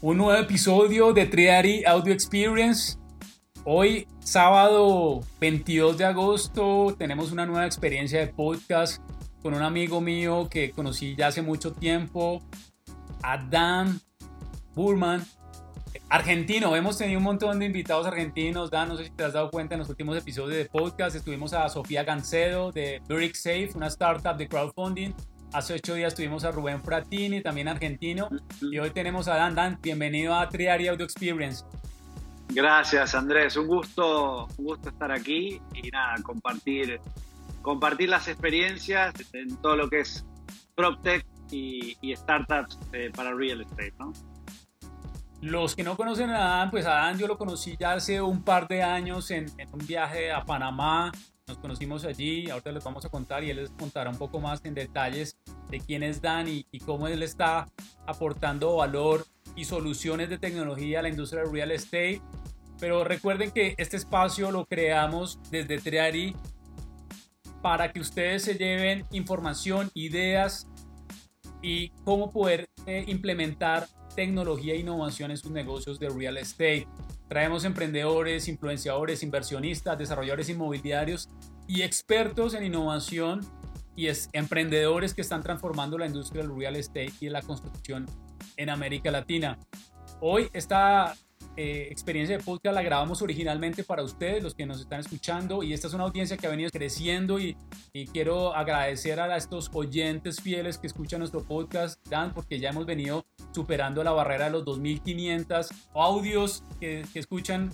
un nuevo episodio de Triari Audio Experience. Hoy, sábado 22 de agosto, tenemos una nueva experiencia de podcast con un amigo mío que conocí ya hace mucho tiempo, Adam Burman, argentino. Hemos tenido un montón de invitados argentinos. Dan, no sé si te has dado cuenta en los últimos episodios de podcast. Estuvimos a Sofía Gancedo de Brick Safe, una startup de crowdfunding. Hace ocho días tuvimos a Rubén Fratini, también argentino. Y hoy tenemos a Dan. Dan, bienvenido a Triari Audio Experience. Gracias, Andrés. Un gusto, un gusto estar aquí y nada, compartir, compartir las experiencias en todo lo que es PropTech y, y startups eh, para real estate, ¿no? Los que no conocen a Dan, pues a Dan yo lo conocí ya hace un par de años en, en un viaje a Panamá nos conocimos allí, ahorita les vamos a contar y él les contará un poco más en detalles de quién es Dan y, cómo él está aportando valor y soluciones de tecnología a la industria del real estate. Pero recuerden que este espacio lo creamos desde Triari para que ustedes se lleven información, ideas y cómo poder eh, implementar tecnología e innovación en sus negocios de real estate. Traemos emprendedores, influenciadores, inversionistas, desarrolladores inmobiliarios y expertos en innovación y es emprendedores que están transformando la industria del real estate y la construcción en América Latina. Hoy esta eh, experiencia de podcast la grabamos originalmente para ustedes, los que nos están escuchando, y esta es una audiencia que ha venido creciendo y, y quiero agradecer a estos oyentes fieles que escuchan nuestro podcast, Dan, porque ya hemos venido superando la barrera de los 2.500 audios que, que escuchan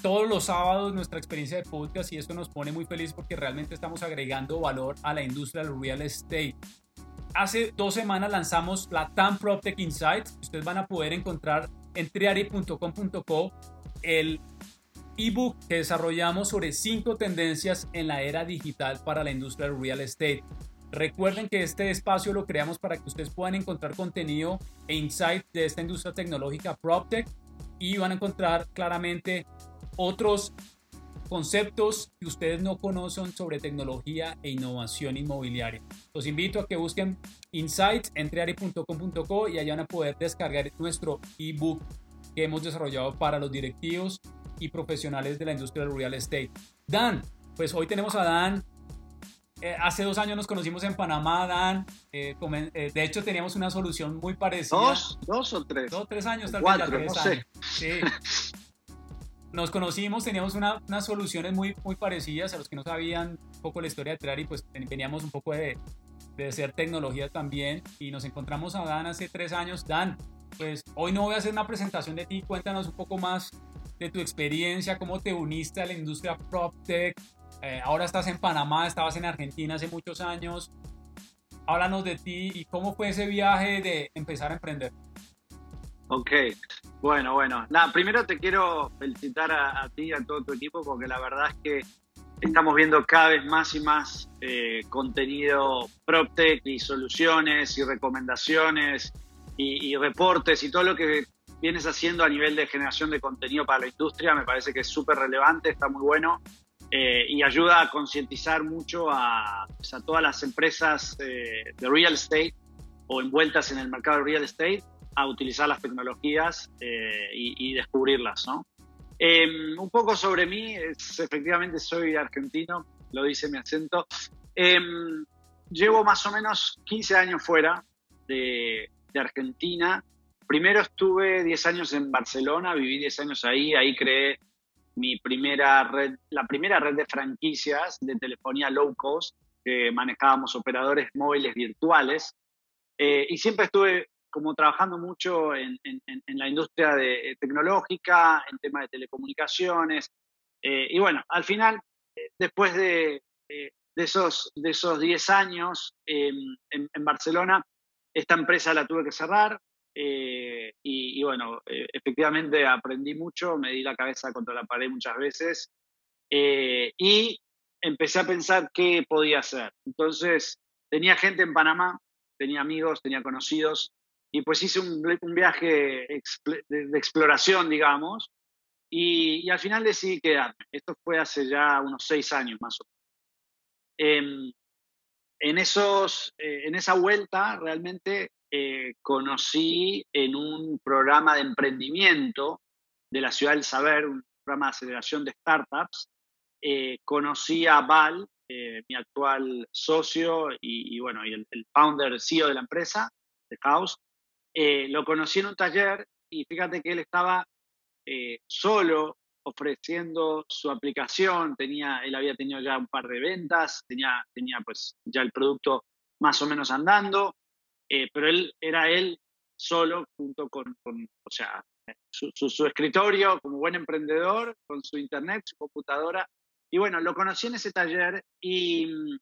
todos los sábados nuestra experiencia de podcast y esto nos pone muy feliz porque realmente estamos agregando valor a la industria del real estate. Hace dos semanas lanzamos la TAM PropTech Insights. Ustedes van a poder encontrar en triari.com.co el ebook que desarrollamos sobre cinco tendencias en la era digital para la industria del real estate. Recuerden que este espacio lo creamos para que ustedes puedan encontrar contenido e insight de esta industria tecnológica PropTech y van a encontrar claramente otros conceptos que ustedes no conocen sobre tecnología e innovación inmobiliaria. Los invito a que busquen insights en triari.com.co y allá van a poder descargar nuestro ebook que hemos desarrollado para los directivos y profesionales de la industria del real estate. Dan, pues hoy tenemos a Dan eh, hace dos años nos conocimos en Panamá, Dan. Eh, eh, de hecho, teníamos una solución muy parecida. ¿Dos? ¿Dos o tres? Dos, tres años, tal Cuatro, vez. no sé. Sí. Nos conocimos, teníamos una, unas soluciones muy, parecidas. A los que no sabían un poco la historia de Trari, pues veníamos un poco de, de ser tecnología también. Y nos encontramos a Dan hace tres años. Dan, pues hoy no voy a hacer una presentación de ti. Cuéntanos un poco más de tu experiencia, cómo te uniste a la industria PropTech, eh, ahora estás en Panamá, estabas en Argentina hace muchos años. Háblanos de ti y cómo fue ese viaje de empezar a emprender. Ok, bueno, bueno. Primero te quiero felicitar a, ti y a todo tu equipo porque la verdad es que estamos viendo cada vez más y más eh, contenido PropTech y soluciones y recomendaciones y, reportes y todo lo que vienes haciendo a nivel de generación de contenido para la industria me parece que es súper relevante, está muy bueno eh, y ayuda a concientizar mucho a, pues, todas las empresas eh, de real estate o envueltas en el mercado de real estate a utilizar las tecnologías eh, y, y, descubrirlas. ¿no? Em, un poco sobre mí, es, efectivamente soy argentino, lo dice mi acento. Em, llevo más o menos 15 años fuera de, de Argentina. Primero estuve 10 años en Barcelona, viví 10 años ahí, ahí creé mi primera red, la primera red de franquicias de telefonía low cost, que manejábamos operadores móviles virtuales. Eh, y siempre estuve como trabajando mucho en, en, en la industria de, tecnológica, en temas de telecomunicaciones. Eh, y bueno, al final, eh, después de, de, esos, de esos 10 años en, en Barcelona, esta empresa la tuve que cerrar, eh, y, y, bueno, eh, efectivamente aprendí mucho, me di la cabeza contra la pared muchas veces eh, y empecé a pensar qué podía hacer. Entonces, tenía gente en Panamá, tenía amigos, tenía conocidos y pues hice un, un viaje de, exploración, digamos, y, y, al final decidí quedarme. Esto fue hace ya unos seis años más o menos. Eh, en, esos, en esa vuelta realmente eh, conocí en un programa de emprendimiento de la Ciudad del Saber, un programa de aceleración de startups. Eh, conocí a Val, eh, mi actual socio y, bueno, y el, el, founder, CEO de la empresa, de House. Lo conocí en un taller y fíjate que él estaba solo ofreciendo su aplicación, tenía, él había tenido ya un par de ventas, tenía, tenía pues ya el producto más o menos andando, eh, pero él era él solo junto con, o sea, su, su, escritorio como buen emprendedor, con su internet, su computadora. Y bueno, lo conocí en ese taller y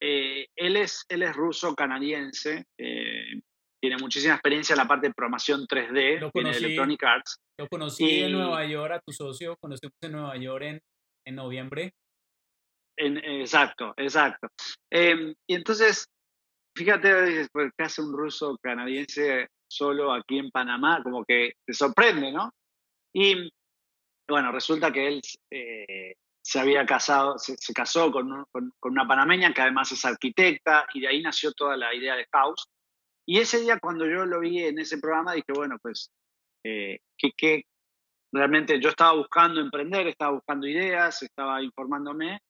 eh, él, es, él es ruso-canadiense, eh, tiene muchísima experiencia en la parte de programación 3D en Electronic Arts. Lo conocí en Nueva York, a tu socio, conocimos en Nueva York en, en noviembre. En, exacto, exacto. Em, y entonces, fíjate, pues, ¿qué hace un ruso canadiense solo aquí en Panamá? Como que te sorprende, ¿no? Y bueno, resulta que él eh, se había casado, se, casó con, con, con, una panameña que además es arquitecta y de ahí nació toda la idea de House. Y ese día cuando yo lo vi en ese programa dije, bueno, pues eh, que, realmente yo estaba buscando emprender, estaba buscando ideas, estaba informándome.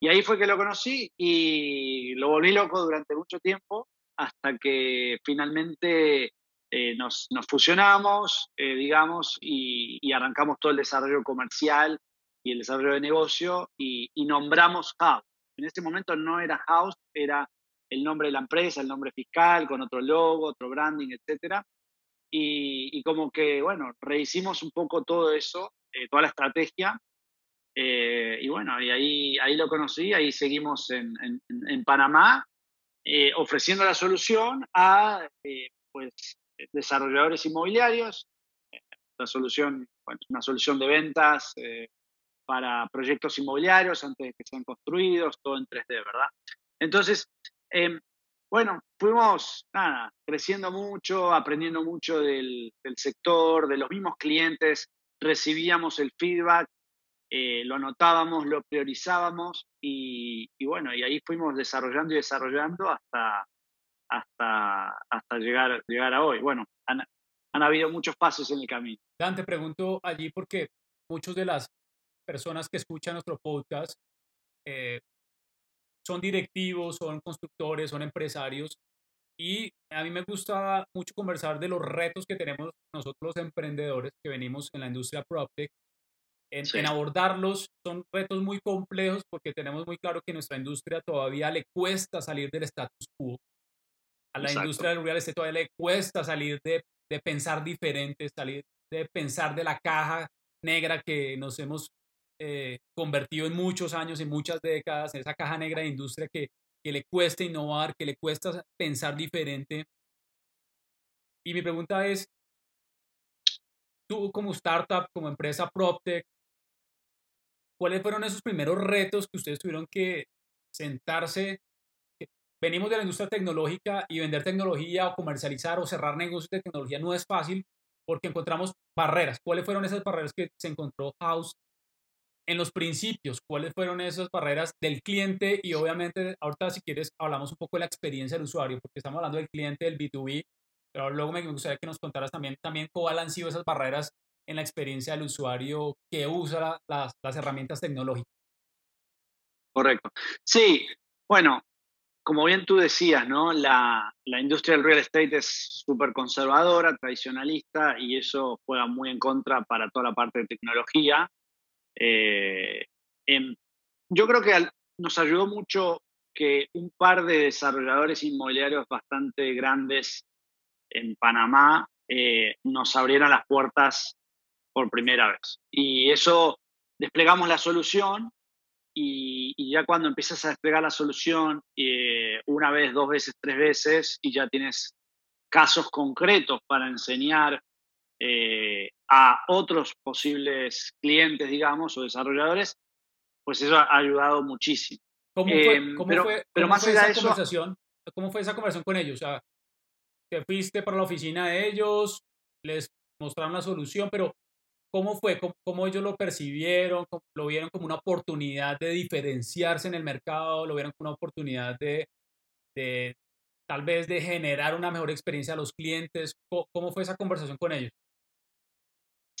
Y ahí fue que lo conocí y lo volví loco durante mucho tiempo hasta que finalmente eh, nos, nos, fusionamos, eh, digamos, y, arrancamos todo el desarrollo comercial y el desarrollo de negocio y, y, nombramos House. En ese momento no era House, era el nombre de la empresa, el nombre fiscal, con otro logo, otro branding, etcétera. Y, como que, bueno, rehicimos un poco todo eso, eh, toda la estrategia. Eh, y bueno, y ahí, ahí lo conocí, ahí seguimos en, en, Panamá, eh, ofreciendo la solución a pues, desarrolladores inmobiliarios. La solución, bueno, una solución de ventas para proyectos inmobiliarios antes de que sean construidos, todo en 3D, ¿verdad? Entonces, em, bueno, fuimos nada, creciendo mucho, aprendiendo mucho del, sector, de los mismos clientes, recibíamos el feedback, eh, lo anotábamos, lo priorizábamos y, bueno, y ahí fuimos desarrollando y desarrollando hasta, hasta, hasta llegar, llegar a hoy. Bueno, han, habido muchos pasos en el camino. Dan, te pregunto allí porque muchas de las personas que escuchan nuestro podcast eh, son directivos, son constructores, son empresarios. Y a mí me gusta mucho conversar de los retos que tenemos nosotros los emprendedores que venimos en la industria PropTech. En, en, abordarlos son retos muy complejos porque tenemos muy claro que nuestra industria todavía le cuesta salir del status quo. A la industria del real estate todavía le cuesta salir de, de pensar diferente, salir de pensar de la caja negra que nos hemos eh, convertido en muchos años, en muchas décadas, en esa caja negra de industria que, que le cuesta innovar, que le cuesta pensar diferente. Y mi pregunta es, tú como startup, como empresa PropTech, ¿cuáles fueron esos primeros retos que ustedes tuvieron que sentarse? Venimos de la industria tecnológica y vender tecnología o comercializar o cerrar negocios de tecnología no es fácil porque encontramos barreras. ¿Cuáles fueron esas barreras que se encontró House en los principios, ¿cuáles fueron esas barreras del cliente? Y obviamente, ahorita si quieres, hablamos un poco de la experiencia del usuario, porque estamos hablando del cliente, del B2B, pero luego me gustaría que nos contaras también, también cuáles han sido esas barreras en la experiencia del usuario que usa las, herramientas tecnológicas. Correcto. Sí, bueno, como bien tú decías, ¿no? La, la industria del real estate es súper conservadora, tradicionalista, y eso juega muy en contra para toda la parte de tecnología. Eh, em, yo creo que nos ayudó mucho que un par de desarrolladores inmobiliarios bastante grandes en Panamá eh, nos abrieran las puertas por primera vez. Y eso desplegamos la solución y, ya cuando empiezas a desplegar la solución eh, una vez, dos veces, tres veces y ya tienes casos concretos para enseñar eh, a otros posibles clientes, digamos, o desarrolladores, pues eso ha ayudado muchísimo. ¿Cómo fue, em, cómo fue, pero más esa conversación? ¿Cómo fue esa conversación con ellos? O sea, te fuiste para la oficina de ellos, les mostraron la solución, pero ¿cómo fue? ¿Cómo, ellos lo percibieron? ¿Lo vieron como una oportunidad de diferenciarse en el mercado? ¿Lo vieron como una oportunidad de, de, tal vez de generar una mejor experiencia a los clientes? ¿Cómo, fue esa conversación con ellos?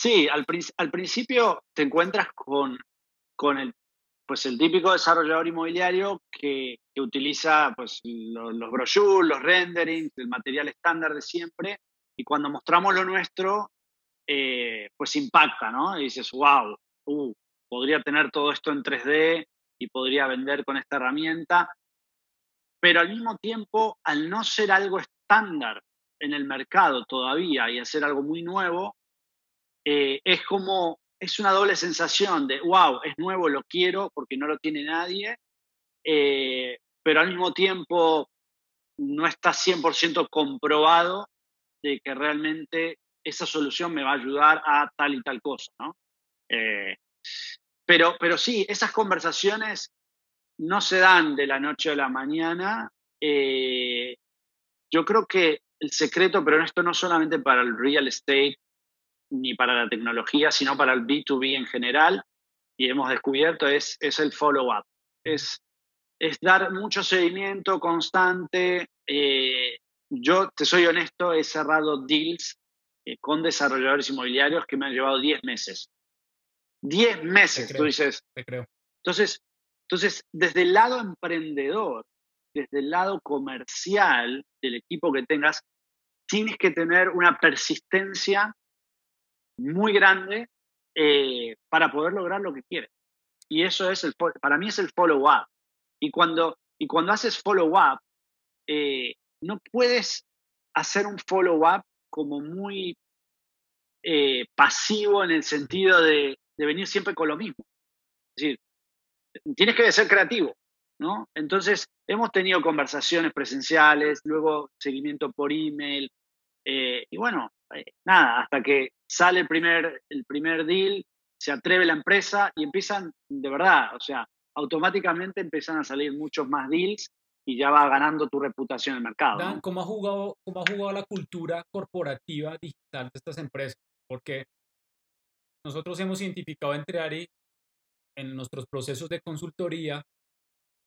Sí, al, al principio te encuentras con, con el, pues el típico desarrollador inmobiliario que, que utiliza pues, los, brochures, los renderings, el material estándar de siempre, y cuando mostramos lo nuestro, eh, pues impacta, ¿no? Y dices, wow, uh, podría tener todo esto en 3D y podría vender con esta herramienta, pero al mismo tiempo, al no ser algo estándar en el mercado todavía y hacer algo muy nuevo, eh, es como, es una doble sensación de, wow, es nuevo, lo quiero porque no lo tiene nadie, eh, pero al mismo tiempo no está 100% comprobado de que realmente esa solución me va a ayudar a tal y tal cosa, ¿no? Eh, pero, pero sí, esas conversaciones no se dan de la noche a la mañana. Yo creo que el secreto, pero esto no solamente para el real estate ni para la tecnología, sino para el B2B en general, y hemos descubierto, es, es el follow-up. Es, es dar mucho seguimiento constante. Eh, yo, te soy honesto, he cerrado deals eh, con desarrolladores inmobiliarios que me han llevado 10 meses. 10 meses, tú dices. Te creo. Entonces, entonces, desde el lado emprendedor, desde el lado comercial del equipo que tengas, tienes que tener una persistencia muy grande eh, para poder lograr lo que quieres. Y eso es el, para mí es el follow-up. Y cuando, y cuando haces follow-up, eh, no puedes hacer un follow-up como muy eh, pasivo en el sentido de, venir siempre con lo mismo. Es decir, tienes que ser creativo, ¿no? Entonces, hemos tenido conversaciones presenciales, luego seguimiento por email, eh, y bueno, eh, nada, hasta que sale el primer, el primer deal, se atreve la empresa y empiezan, de verdad, o sea, automáticamente empiezan a salir muchos más deals y ya va ganando tu reputación en el mercado. Dan, ¿cómo, ha jugado, ¿cómo ha jugado la cultura corporativa digital de estas empresas? Porque nosotros hemos identificado entre Ari en nuestros procesos de consultoría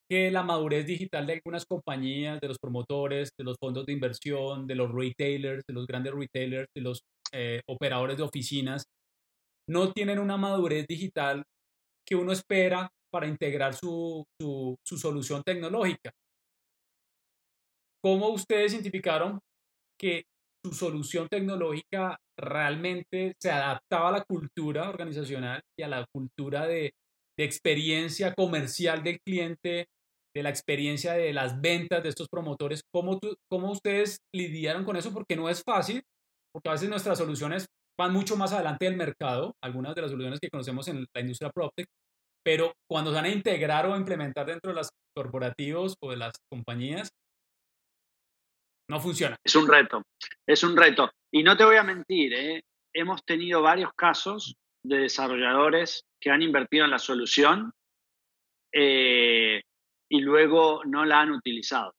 que la madurez digital de algunas compañías, de los promotores, de los fondos de inversión, de los retailers, de los grandes retailers, de los eh, operadores de oficinas, no tienen una madurez digital que uno espera para integrar su, su, su solución tecnológica. ¿Cómo ustedes identificaron que su solución tecnológica realmente se adaptaba a la cultura organizacional y a la cultura de, de experiencia comercial del cliente, de la experiencia de las ventas de estos promotores? ¿Cómo, ¿Cómo ustedes lidiaron con eso? Porque no es fácil, porque a veces nuestras soluciones van mucho más adelante del mercado, algunas de las soluciones que conocemos en la industria PropTech, pero cuando se van a integrar o implementar dentro de los corporativos o de las compañías, no funciona. Es un reto, es un reto. Y no te voy a mentir, ¿eh? hemos tenido varios casos de desarrolladores que han invertido en la solución eh, y luego no la han utilizado.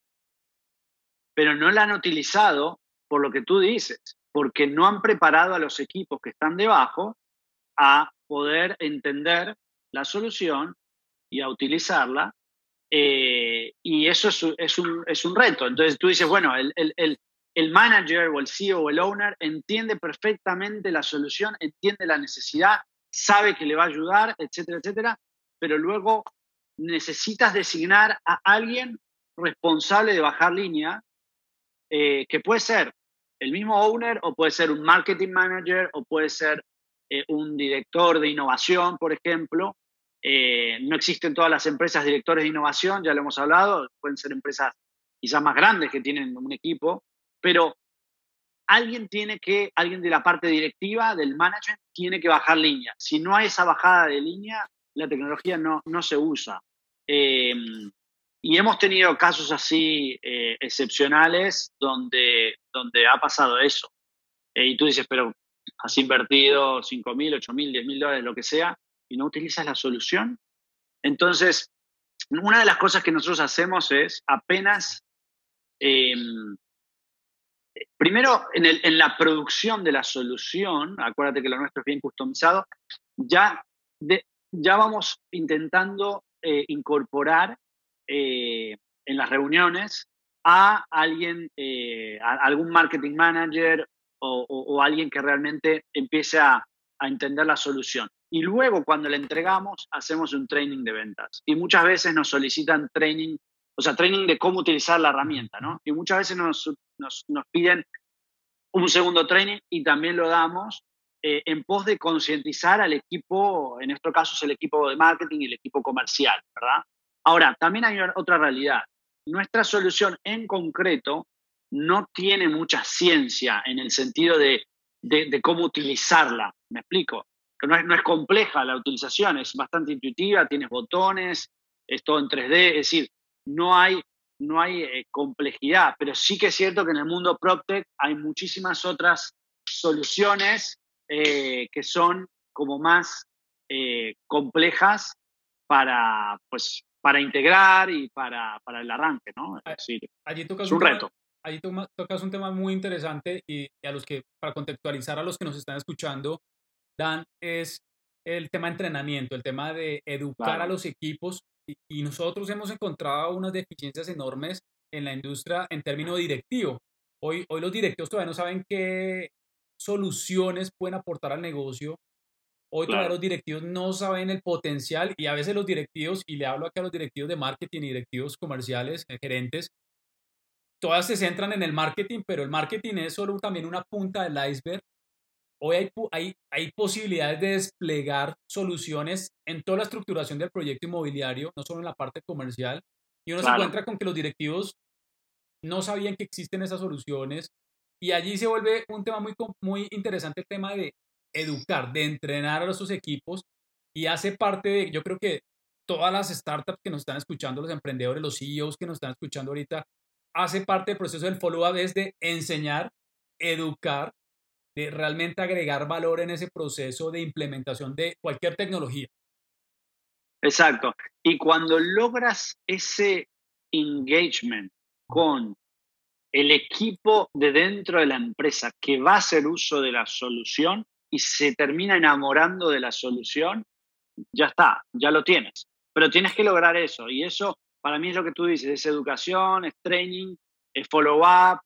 Pero no la han utilizado por lo que tú dices, porque no han preparado a los equipos que están debajo a poder entender la solución y a utilizarla eh, y eso es, es, un, es, un, reto. Entonces tú dices, bueno, el, el, el, manager o el CEO o el owner entiende perfectamente la solución, entiende la necesidad, sabe que le va a ayudar, etcétera, etcétera, pero luego necesitas designar a alguien responsable de bajar línea, eh, que puede ser el mismo owner o puede ser un marketing manager o puede ser eh, un director de innovación, por ejemplo, eh, no existen todas las empresas directores de innovación, ya lo hemos hablado, pueden ser empresas quizás más grandes que tienen un equipo, pero alguien tiene que, alguien de la parte directiva, del management, tiene que bajar línea. Si no hay esa bajada de línea, la tecnología no, no se usa. Eh, y hemos tenido casos así eh, excepcionales donde, donde ha pasado eso. y tú dices, pero has invertido 5 mil, 8 mil, 10 mil dólares, lo que sea, y no utilizas la solución. Entonces, una de las cosas que nosotros hacemos es apenas, em, primero en, el, en, la producción de la solución, acuérdate que lo nuestro es bien customizado, ya, ya vamos intentando eh, incorporar eh, en las reuniones a alguien, eh, a algún marketing manager o, alguien que realmente empiece a, entender la solución. Y luego cuando le entregamos, hacemos un training de ventas. Y muchas veces nos solicitan training, o sea, training de cómo utilizar la herramienta, ¿no? Y muchas veces nos, nos, piden un segundo training y también lo damos eh, en pos de concientizar al equipo, en nuestro caso es el equipo de marketing y el equipo comercial, ¿verdad? Ahora, también hay otra realidad. Nuestra solución en concreto no tiene mucha ciencia en el sentido de, cómo utilizarla. ¿Me explico? No es, no es compleja la utilización, es bastante intuitiva, tienes botones, es todo en 3D, es decir, no hay, no hay eh, complejidad, pero sí que es cierto que en el mundo PropTech hay muchísimas otras soluciones eh, que son como más eh, complejas para, pues, para integrar y para, para el arranque, ¿no? Es decir, allí tocas un, reto. allí tocas un tema muy interesante y, a los que, para contextualizar a los que nos están escuchando, Dan, es el tema de entrenamiento, el tema de educar a los equipos y, nosotros hemos encontrado unas deficiencias enormes en la industria en términos directivo. Hoy, hoy los directivos todavía no saben qué soluciones pueden aportar al negocio Hoy todavía los directivos no saben el potencial y a veces los directivos, y le hablo aquí a los directivos de marketing y directivos comerciales, eh, gerentes, todas se centran en el marketing, pero el marketing es solo también una punta del iceberg. Hoy hay, hay, hay posibilidades de desplegar soluciones en toda la estructuración del proyecto inmobiliario, no solo en la parte comercial. Y uno se encuentra con que los directivos no sabían que existen esas soluciones. Y allí se vuelve un tema muy, muy interesante el tema de educar, de entrenar a los equipos y hace parte de, yo creo que todas las startups que nos están escuchando, los emprendedores, los CEOs que nos están escuchando ahorita, hace parte del proceso del follow-up es de enseñar, educar, de realmente agregar valor en ese proceso de implementación de cualquier tecnología. Exacto. Y cuando logras ese engagement con el equipo de dentro de la empresa que va a hacer uso de la solución, y se termina enamorando de la solución, ya está, ya lo tienes. Pero tienes que lograr eso. Y eso, para mí, es lo que tú dices: es educación, es training, es follow-up.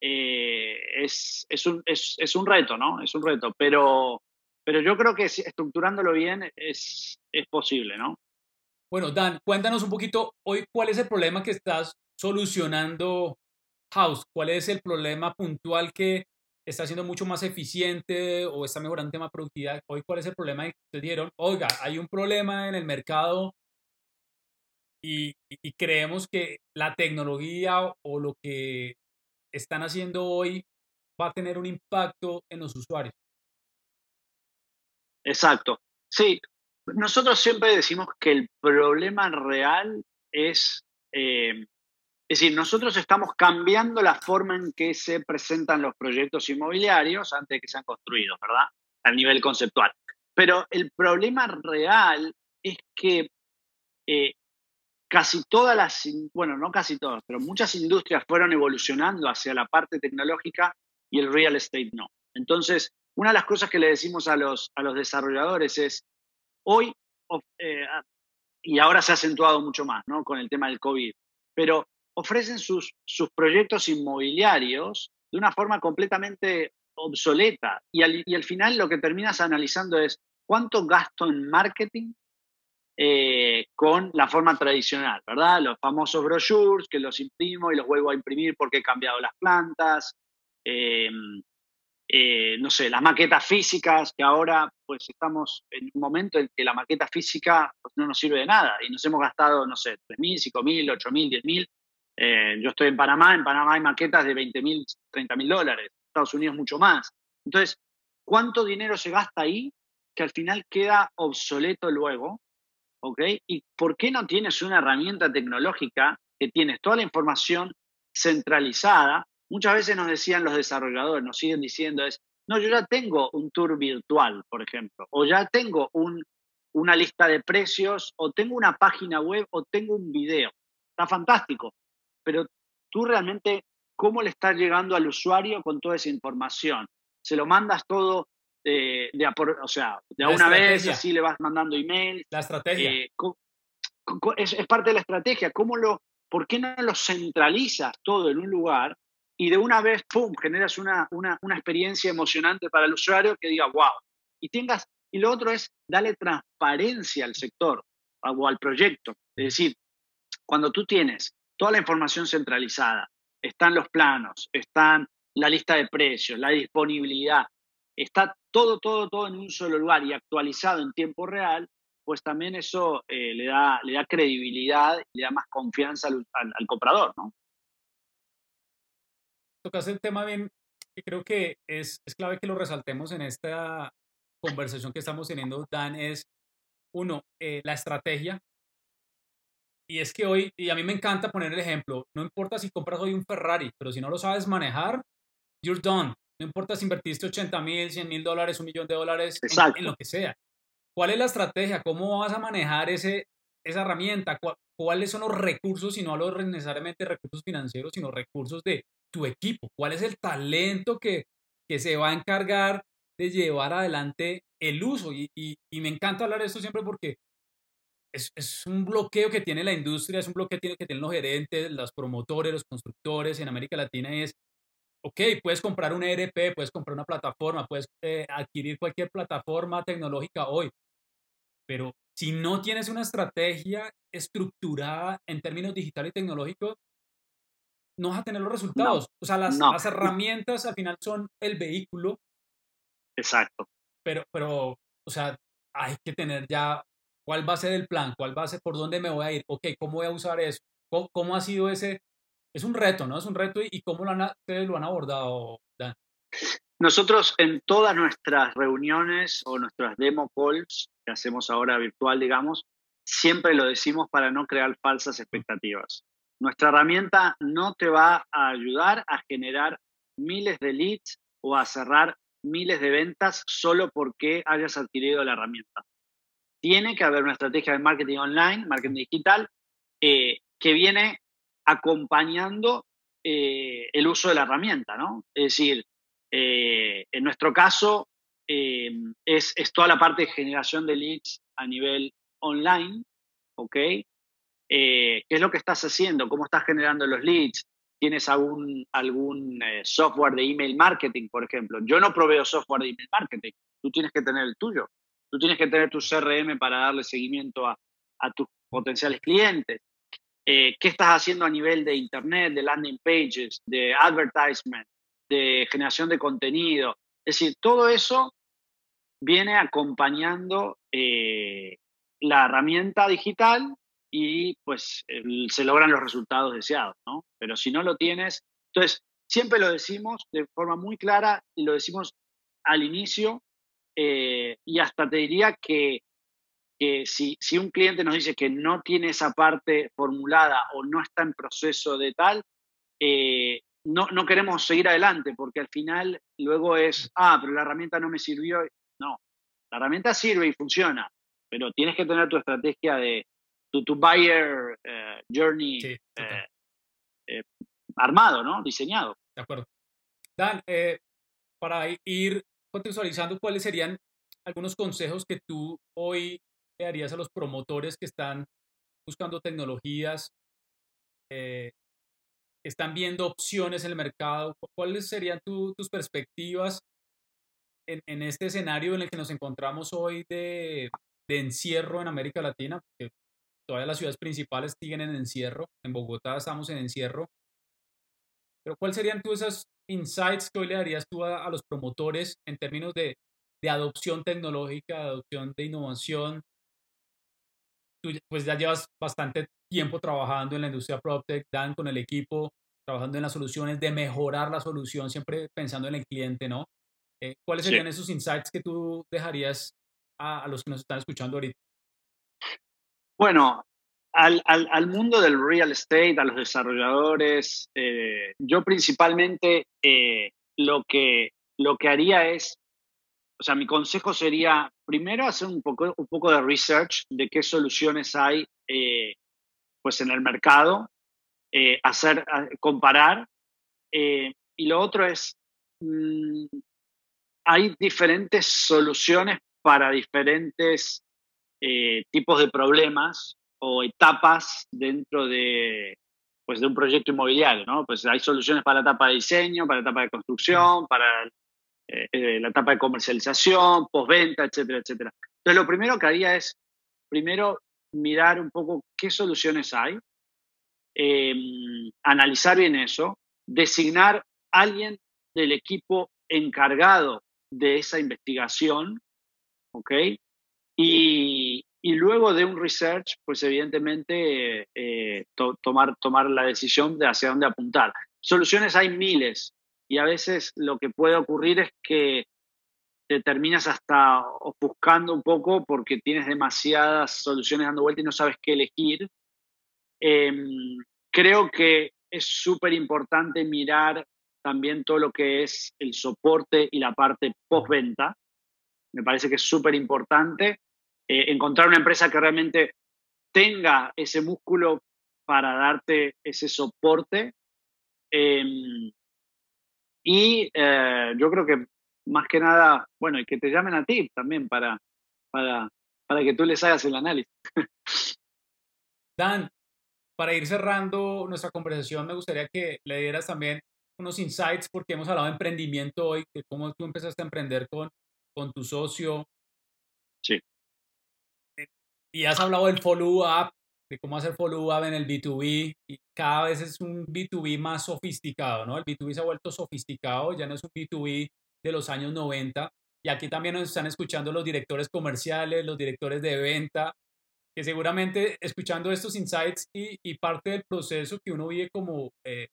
Eh, es, es, un, es, es, un reto, ¿no? Es un reto. Pero, pero yo creo que estructurándolo bien es, es posible, ¿no? Bueno, Dan, cuéntanos un poquito hoy cuál es el problema que estás solucionando ¿Cuál es el problema puntual que está siendo mucho más eficiente o está mejorando el tema de productividad. Hoy, ¿cuál es el problema que ustedes dieron? Oiga, hay un problema en el mercado y, creemos que la tecnología o, lo que están haciendo hoy va a tener un impacto en los usuarios. Exacto. Sí, nosotros siempre decimos que el problema real es eh, es decir, nosotros estamos cambiando la forma en que se presentan los proyectos inmobiliarios antes de que sean construidos, ¿verdad? A nivel conceptual. Pero el problema real es que eh, casi todas las, bueno, no casi todas, pero muchas industrias fueron evolucionando hacia la parte tecnológica y el real estate no. Entonces, una de las cosas que le decimos a los, a los desarrolladores es, hoy, eh, y ahora se ha acentuado mucho más, ¿no? Con el tema del COVID, pero ofrecen sus, sus proyectos inmobiliarios de una forma completamente obsoleta. Y al, final lo que terminas analizando es cuánto gasto en marketing eh, con la forma tradicional, ¿verdad? Los famosos brochures que los imprimo y los vuelvo a imprimir porque he cambiado las plantas. Em, eh, no sé, las maquetas físicas, que ahora pues estamos en un momento en que la maqueta física pues, no nos sirve de nada y nos hemos gastado, no sé, 3.000, 5.000, 8.000, 10.000 eh, yo estoy en Panamá, en Panamá hay maquetas de 20 mil, 30 mil dólares, Estados Unidos mucho más. Entonces, ¿cuánto dinero se gasta ahí que al final queda obsoleto luego? ¿Ok? ¿Y por qué no tienes una herramienta tecnológica que tienes toda la información centralizada? Muchas veces nos decían los desarrolladores, nos siguen diciendo es, no, yo ya tengo un tour virtual, por ejemplo, o ya tengo un, una lista de precios, o tengo una página web, o tengo un video. Está fantástico, pero tú realmente, ¿cómo le estás llegando al usuario con toda esa información? ¿Se lo mandas todo de, o sea, de una vez, así le vas mandando email? La estrategia. Eh, es, parte de la estrategia. ¿Cómo lo, ¿por qué no lo centralizas todo en un lugar y de una vez, ¡pum!, generas una, una, una experiencia emocionante para el usuario que diga, wow, y tengas, y lo otro es darle transparencia al sector o al proyecto. Es decir, cuando tú tienes toda la información centralizada, están los planos, están la lista de precios, la disponibilidad, está todo, todo, todo en un solo lugar y actualizado en tiempo real, pues también eso eh, le, da, le da credibilidad le da más confianza al, comprador, ¿no? Tocas el tema bien, que creo que es, es clave que lo resaltemos en esta conversación que estamos teniendo, Dan, es uno, eh, la estrategia. Y es que hoy, y a mí me encanta poner el ejemplo, no importa si compras hoy un Ferrari, pero si no lo sabes manejar, you're done. No importa si invertiste 80 mil, 100 mil dólares, un millón de dólares, en, lo que sea. ¿Cuál es la estrategia? ¿Cómo vas a manejar ese, esa herramienta? ¿Cuáles son los recursos, y no los necesariamente recursos financieros, sino recursos de tu equipo? ¿Cuál es el talento que, que se va a encargar de llevar adelante el uso? Y, y, y me encanta hablar de esto siempre porque es, es, un bloqueo que tiene la industria, es un bloqueo que, tiene, que tienen los gerentes, los promotores, los constructores en América Latina, es ok, puedes comprar un ERP, puedes comprar una plataforma, puedes eh, adquirir cualquier plataforma tecnológica hoy, pero si no tienes una estrategia estructurada en términos digital y tecnológicos, no vas a tener los resultados. o sea, las, las, herramientas al final son el vehículo. Exacto. Pero, pero, o sea, hay que tener ya cuál va a ser el plan, cuál va a ser, por dónde me voy a ir, ok, cómo voy a usar eso, cómo ha sido ese es un reto, ¿no? Es un reto y, cómo lo han, ustedes lo han abordado, Dan. Nosotros en todas nuestras reuniones o nuestras demo calls que hacemos ahora virtual, digamos, siempre lo decimos para no crear falsas expectativas. Nuestra herramienta no te va a ayudar a generar miles de leads o a cerrar miles de ventas solo porque hayas adquirido la herramienta. Tiene que haber una estrategia de marketing online, marketing digital, eh, que viene acompañando eh, el uso de la herramienta, ¿no? Es decir, eh, en nuestro caso es, toda la parte de generación de leads a nivel online, ¿ok? ¿Qué es lo que estás haciendo? ¿Cómo estás generando los leads? ¿Tienes algún, algún software de email marketing, por ejemplo? Yo no proveo software de email marketing, tú tienes que tener el tuyo. Tú tienes que tener tu CRM para darle seguimiento a, tus potenciales clientes. Eh, qué estás haciendo a nivel de Internet, de landing pages, de advertisement, de generación de contenido. Es decir, todo eso viene acompañando eh, la herramienta digital y pues se logran los resultados deseados, ¿no? Pero si no lo tienes, entonces siempre lo decimos de forma muy clara y lo decimos al inicio eh, y hasta te diría que que si, si un cliente nos dice que no tiene esa parte formulada o no está en proceso de tal, eh, no, no queremos seguir adelante porque al final luego es, ah, pero la herramienta no me sirvió. No, la herramienta sirve y funciona, pero tienes que tener tu estrategia de tu, buyer eh, journey armado, ¿no? Diseñado. De acuerdo. Dan, para ir contextualizando, ¿cuáles serían algunos consejos que tú hoy le darías a los promotores que están buscando tecnologías, eh, están viendo opciones en el mercado? ¿Cuáles serían tus perspectivas en, en, este escenario en el que nos encontramos hoy de, de encierro en América Latina? Porque todavía las ciudades principales siguen en encierro. En Bogotá estamos en encierro. Pero ¿cuáles serían tú esos insights que hoy le darías tú a, a los promotores en términos de, de adopción tecnológica, de adopción de innovación, pues ya llevas bastante tiempo trabajando en la industria PropTech, Dan, con el equipo, trabajando en las soluciones, de mejorar la solución, siempre pensando en el cliente, ¿no? Eh, ¿Cuáles serían esos insights que tú dejarías a, los que nos están escuchando ahorita? Bueno, al, al, al, mundo del real estate, a los desarrolladores, eh, yo principalmente eh, lo, que, lo que haría es o sea, mi consejo sería primero hacer un poco, un poco de research de qué soluciones hay eh, pues en el mercado, hacer, comparar. Y lo otro es, mm, hay diferentes soluciones para diferentes tipos de problemas o etapas dentro de, pues, de un proyecto inmobiliario, ¿no? Pues hay soluciones para la etapa de diseño, para la etapa de construcción, para eh, eh, la etapa de comercialización, postventa, etcétera, etcétera. Entonces, lo primero que haría es, primero, mirar un poco qué soluciones hay, em, analizar bien eso, designar a alguien del equipo encargado de esa investigación, ¿ok? Y, y luego de un research, pues evidentemente eh, tomar, tomar la decisión de hacia dónde apuntar. Soluciones hay miles y a veces lo que puede ocurrir es que te terminas hasta ofuscando un poco porque tienes demasiadas soluciones dando vuelta y no sabes qué elegir. Em, creo que es súper importante mirar también todo lo que es el soporte y la parte postventa. Me parece que es súper importante eh, encontrar una empresa que realmente tenga ese músculo para darte ese soporte. Em, y eh, yo creo que más que nada, bueno, y que te llamen a ti también para, para, para que tú les hagas el análisis. Dan, para ir cerrando nuestra conversación, me gustaría que le dieras también unos insights, porque hemos hablado de emprendimiento hoy, de cómo tú empezaste a emprender con, con tu socio. Sí y has hablado del follow-up, de cómo hacer follow-up en el B2B, y cada vez es un B2B más sofisticado, ¿no? El B2B se ha vuelto sofisticado, ya no es un B2B de los años 90, y aquí también nos están escuchando los directores comerciales, los directores de venta, que seguramente escuchando estos insights y, y parte del proceso que uno vive como eh,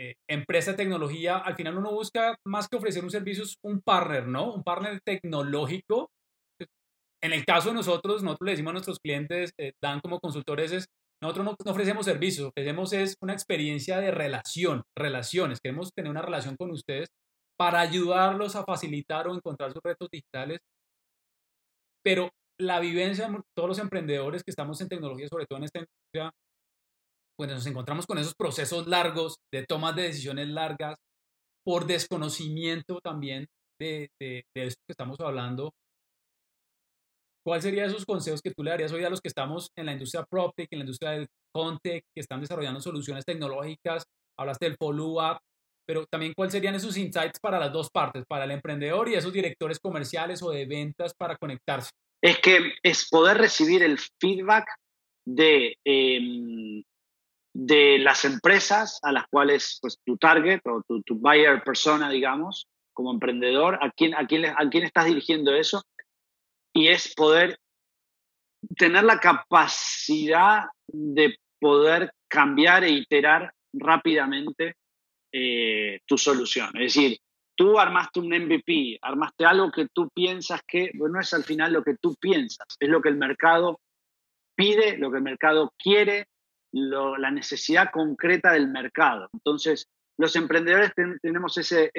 eh, empresa de tecnología, al final uno busca más que ofrecer un servicio, es un partner, ¿no? Un partner tecnológico en el caso de nosotros, nosotros le decimos a nuestros clientes, eh, dan como consultores, es, nosotros no, ofrecemos servicios, ofrecemos es una experiencia de relación, relaciones. Queremos tener una relación con ustedes para ayudarlos a facilitar o encontrar sus retos digitales. Pero la vivencia de todos los emprendedores que estamos en tecnología, sobre todo en esta industria, pues nos encontramos con esos procesos largos de tomas de decisiones largas por desconocimiento también de, de, de esto que estamos hablando ¿Cuáles serían esos consejos que tú le darías hoy a los que estamos en la industria PropTech, en la industria del Contech, que están desarrollando soluciones tecnológicas? Hablaste del follow-up, pero también cuáles serían esos insights para las dos partes, para el emprendedor y esos directores comerciales o de ventas para conectarse. Es que es poder recibir el feedback de, em, de las empresas a las cuales pues, tu target o tu, tu buyer persona, digamos, como emprendedor, a quién, a, quién, a quién estás dirigiendo eso y es poder tener la capacidad de poder cambiar e iterar rápidamente eh, tu solución. Es decir, tú armaste un MVP, armaste algo que tú piensas que bueno, no es al final lo que tú piensas, es lo que el mercado pide, lo que el mercado quiere, la necesidad concreta del mercado. Entonces, los emprendedores tenemos ese,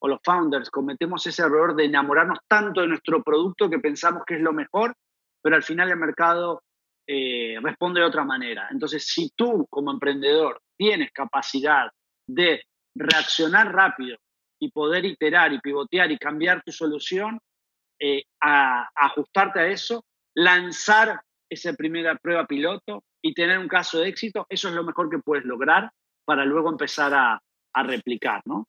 o los founders cometemos ese error de enamorarnos tanto de nuestro producto que pensamos que es lo mejor, pero al final el mercado eh, responde de otra manera. Entonces, si tú como emprendedor tienes capacidad de reaccionar rápido y poder iterar y pivotear y cambiar tu solución, eh, a, ajustarte a eso, lanzar esa primera prueba piloto y tener un caso de éxito, eso es lo mejor que puedes lograr para luego empezar a, a replicar, ¿no?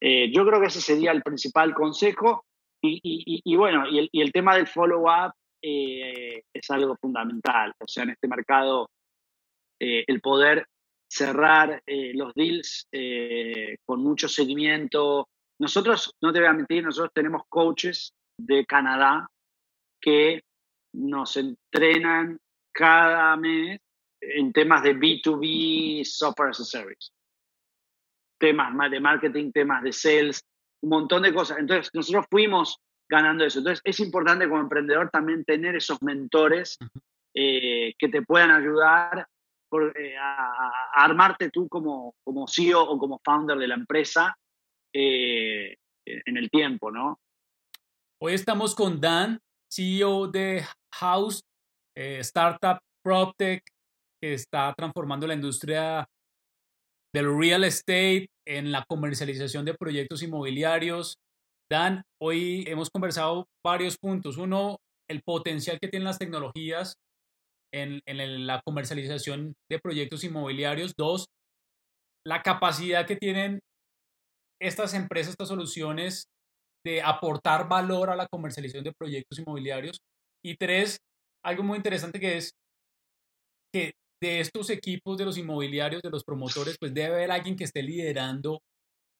Eh, yo creo que ese sería el principal consejo. Y, bueno, y el, tema del follow-up eh, es algo fundamental. O sea, en este mercado, eh, el poder cerrar los deals con mucho seguimiento. Nosotros, no te voy a mentir, nosotros tenemos coaches de Canadá que nos entrenan cada mes en temas de B2B Software as a Service temas de marketing, temas de sales, un montón de cosas. Entonces, nosotros fuimos ganando eso. Entonces, es importante como emprendedor también tener esos mentores eh, que te puedan ayudar eh, a, armarte tú como, como CEO o como founder de la empresa eh, en el tiempo, ¿no? Hoy estamos con Dan, CEO de House, startup PropTech, que está transformando la industria del real estate, en la comercialización de proyectos inmobiliarios. Dan, hoy hemos conversado varios puntos. Uno, el potencial que tienen las tecnologías en, en la comercialización de proyectos inmobiliarios. Dos, la capacidad que tienen estas empresas, estas soluciones de aportar valor a la comercialización de proyectos inmobiliarios. Y tres, algo muy interesante que es que de estos equipos de los inmobiliarios, de los promotores, pues debe haber alguien que esté liderando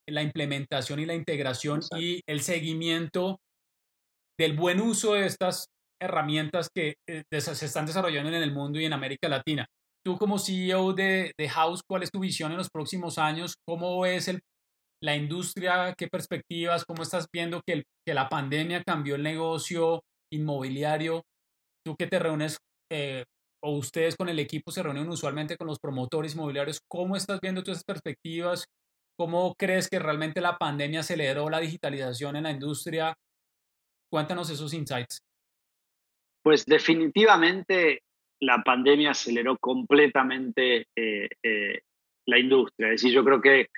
la implementación y la integración y el seguimiento del buen uso de estas herramientas que eh, se están desarrollando en el mundo y en América Latina. Tú como CEO de, de House, ¿cuál es tu visión en los próximos años? ¿Cómo ves el la industria, qué perspectivas, cómo estás viendo que, que la pandemia cambió el negocio inmobiliario. Tú que te reúnes, eh, o ustedes con el equipo se reúnen usualmente con los promotores inmobiliarios, ¿cómo estás viendo todas esas perspectivas? ¿Cómo crees que realmente la pandemia aceleró la digitalización en la industria? Cuéntanos esos insights. Pues definitivamente la pandemia aceleró completamente eh, eh, la industria. Es decir, yo creo que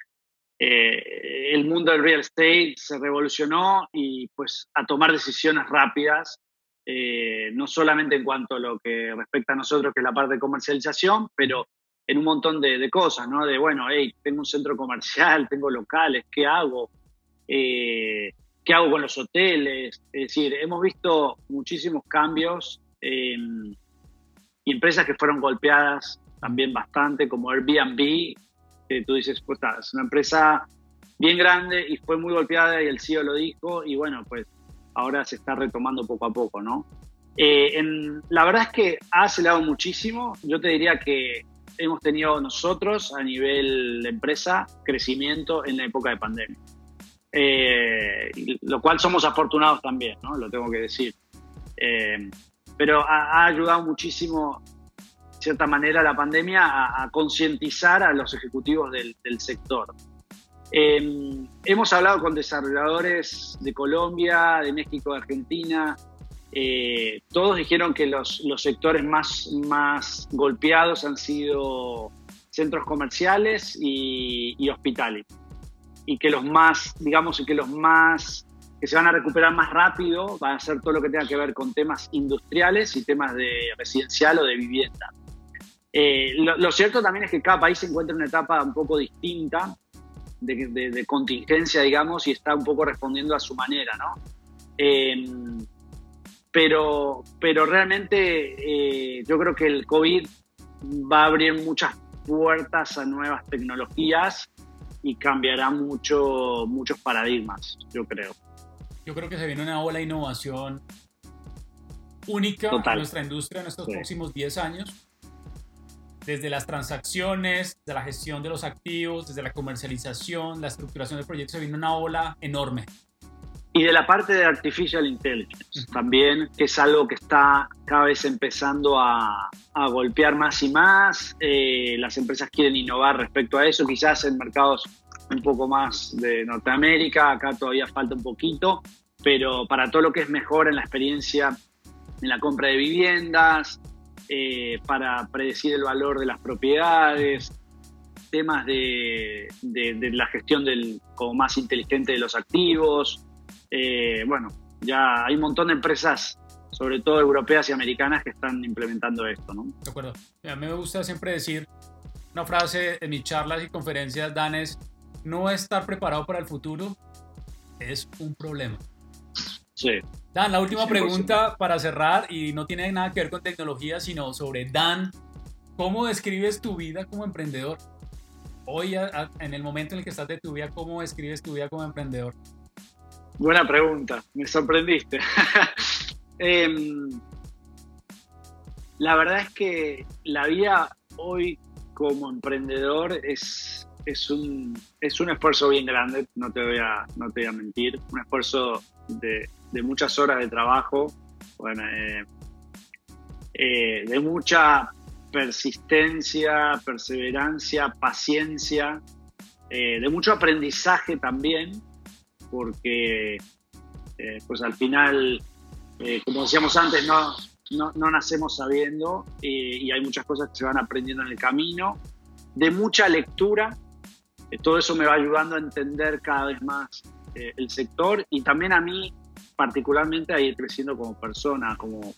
eh, el mundo del real estate se revolucionó y pues a tomar decisiones rápidas, eh, no solamente en cuanto a lo que respecta a nosotros, que es la parte de comercialización, pero en un montón de, cosas, ¿no? De, bueno, hey, tengo un centro comercial, tengo locales, ¿qué hago? Eh, ¿Qué hago con los hoteles? Es decir, hemos visto muchísimos cambios y empresas que fueron golpeadas también bastante, como Airbnb, tú dices, pues es una empresa bien grande y fue muy golpeada y el CEO lo dijo y bueno, pues ahora se está retomando poco a poco, ¿no? Eh, la verdad es que ha acelerado muchísimo. Yo te diría que hemos tenido nosotros a nivel de empresa crecimiento en la época de pandemia. Eh, lo cual somos afortunados también, ¿no? Lo tengo que decir. Eh, pero ha, ayudado muchísimo cierta manera la pandemia a, concientizar a los ejecutivos del, sector. Em, hemos hablado con desarrolladores de Colombia, de México, de Argentina. Eh, todos dijeron que los, los, sectores más, más golpeados han sido centros comerciales y, y hospitales. Y que los más, digamos, y que los más que se van a recuperar más rápido van a ser todo lo que tenga que ver con temas industriales y temas de residencial o de vivienda. Eh, lo, cierto también es que cada país se encuentra en una etapa un poco distinta de, contingencia, digamos, y está un poco respondiendo a su manera, ¿no? Em, pero, pero realmente eh, yo creo que el COVID va a abrir muchas puertas a nuevas tecnologías y cambiará mucho, muchos paradigmas, yo creo. Yo creo que se viene una ola de innovación única en nuestra industria en estos próximos 10 años desde las transacciones, de la gestión de los activos, desde la comercialización, la estructuración del proyecto, se viene una ola enorme. Y de la parte de Artificial Intelligence también, que es algo que está cada vez empezando a, golpear más y más. Eh, las empresas quieren innovar respecto a eso, quizás en mercados un poco más de Norteamérica, acá todavía falta un poquito, pero para todo lo que es mejor en la experiencia en la compra de viviendas, eh, para predecir el valor de las propiedades, temas de, la gestión del, como más inteligente de los activos. Eh, bueno, ya hay un montón de empresas, sobre todo europeas y americanas, que están implementando esto. ¿no? De acuerdo. A mí me gusta siempre decir una frase en mis charlas y conferencias, Dan, es no estar preparado para el futuro es un problema. Dan, la última pregunta para cerrar y no tiene nada que ver con tecnología, sino sobre Dan. ¿Cómo describes tu vida como emprendedor? Hoy, en el momento en el que estás de tu vida, ¿cómo describes tu vida como emprendedor? Buena pregunta, me sorprendiste. Em, la verdad es que la vida hoy como emprendedor es, es, un, es un esfuerzo bien grande, no te voy a, no te voy a mentir, un esfuerzo de, de muchas horas de trabajo, bueno, eh, eh, de mucha persistencia, perseverancia, paciencia, eh, de mucho aprendizaje también, porque pues al final, como decíamos antes, no, no, nacemos sabiendo y hay muchas cosas que se van aprendiendo en el camino, de mucha lectura, todo eso me va ayudando a entender cada vez más el sector y también a mí particularmente a ir creciendo como persona, como,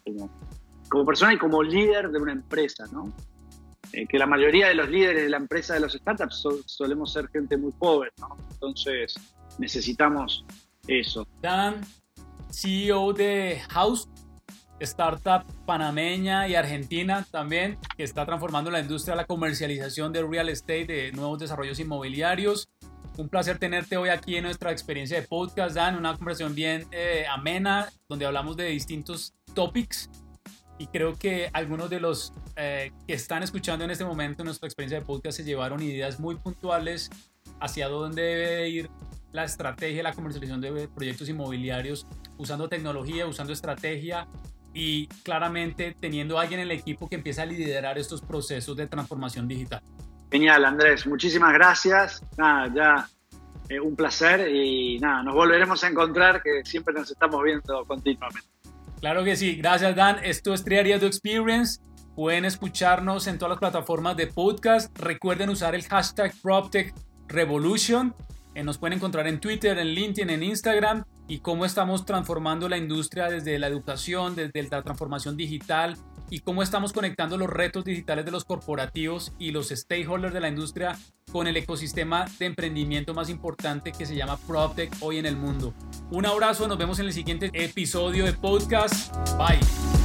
como persona y como líder de una empresa, ¿no? Eh, que la mayoría de los líderes de la empresa de los startups solemos ser gente muy pobre, ¿no? Entonces necesitamos eso. Dan, CEO de House, startup panameña y argentina también, que está transformando la industria, la comercialización de real estate, de nuevos desarrollos inmobiliarios. Un placer tenerte hoy aquí en nuestra experiencia de podcast, Dan, una conversación bien eh, amena, donde hablamos de distintos topics y creo que algunos de los eh, que están escuchando en este momento nuestra experiencia de podcast se llevaron ideas muy puntuales hacia dónde debe ir la estrategia, la comercialización de proyectos inmobiliarios, usando tecnología, usando estrategia y claramente teniendo a alguien en el equipo que empieza a liderar estos procesos de transformación digital. Genial, Andrés. Muchísimas gracias. Nada, ya eh, un placer y nada, nos volveremos a encontrar que siempre nos estamos viendo continuamente. Claro que sí, gracias Dan. Esto es Triaria to Experience. Pueden escucharnos en todas las plataformas de podcast. Recuerden usar el hashtag PropTechRevolution. Eh, nos pueden encontrar en Twitter, en LinkedIn, en Instagram y cómo estamos transformando la industria desde la educación, desde la transformación digital y cómo estamos conectando los retos digitales de los corporativos y los stakeholders de la industria con el ecosistema de emprendimiento más importante que se llama PropTech hoy en el mundo. Un abrazo, nos vemos en el siguiente episodio de podcast. Bye.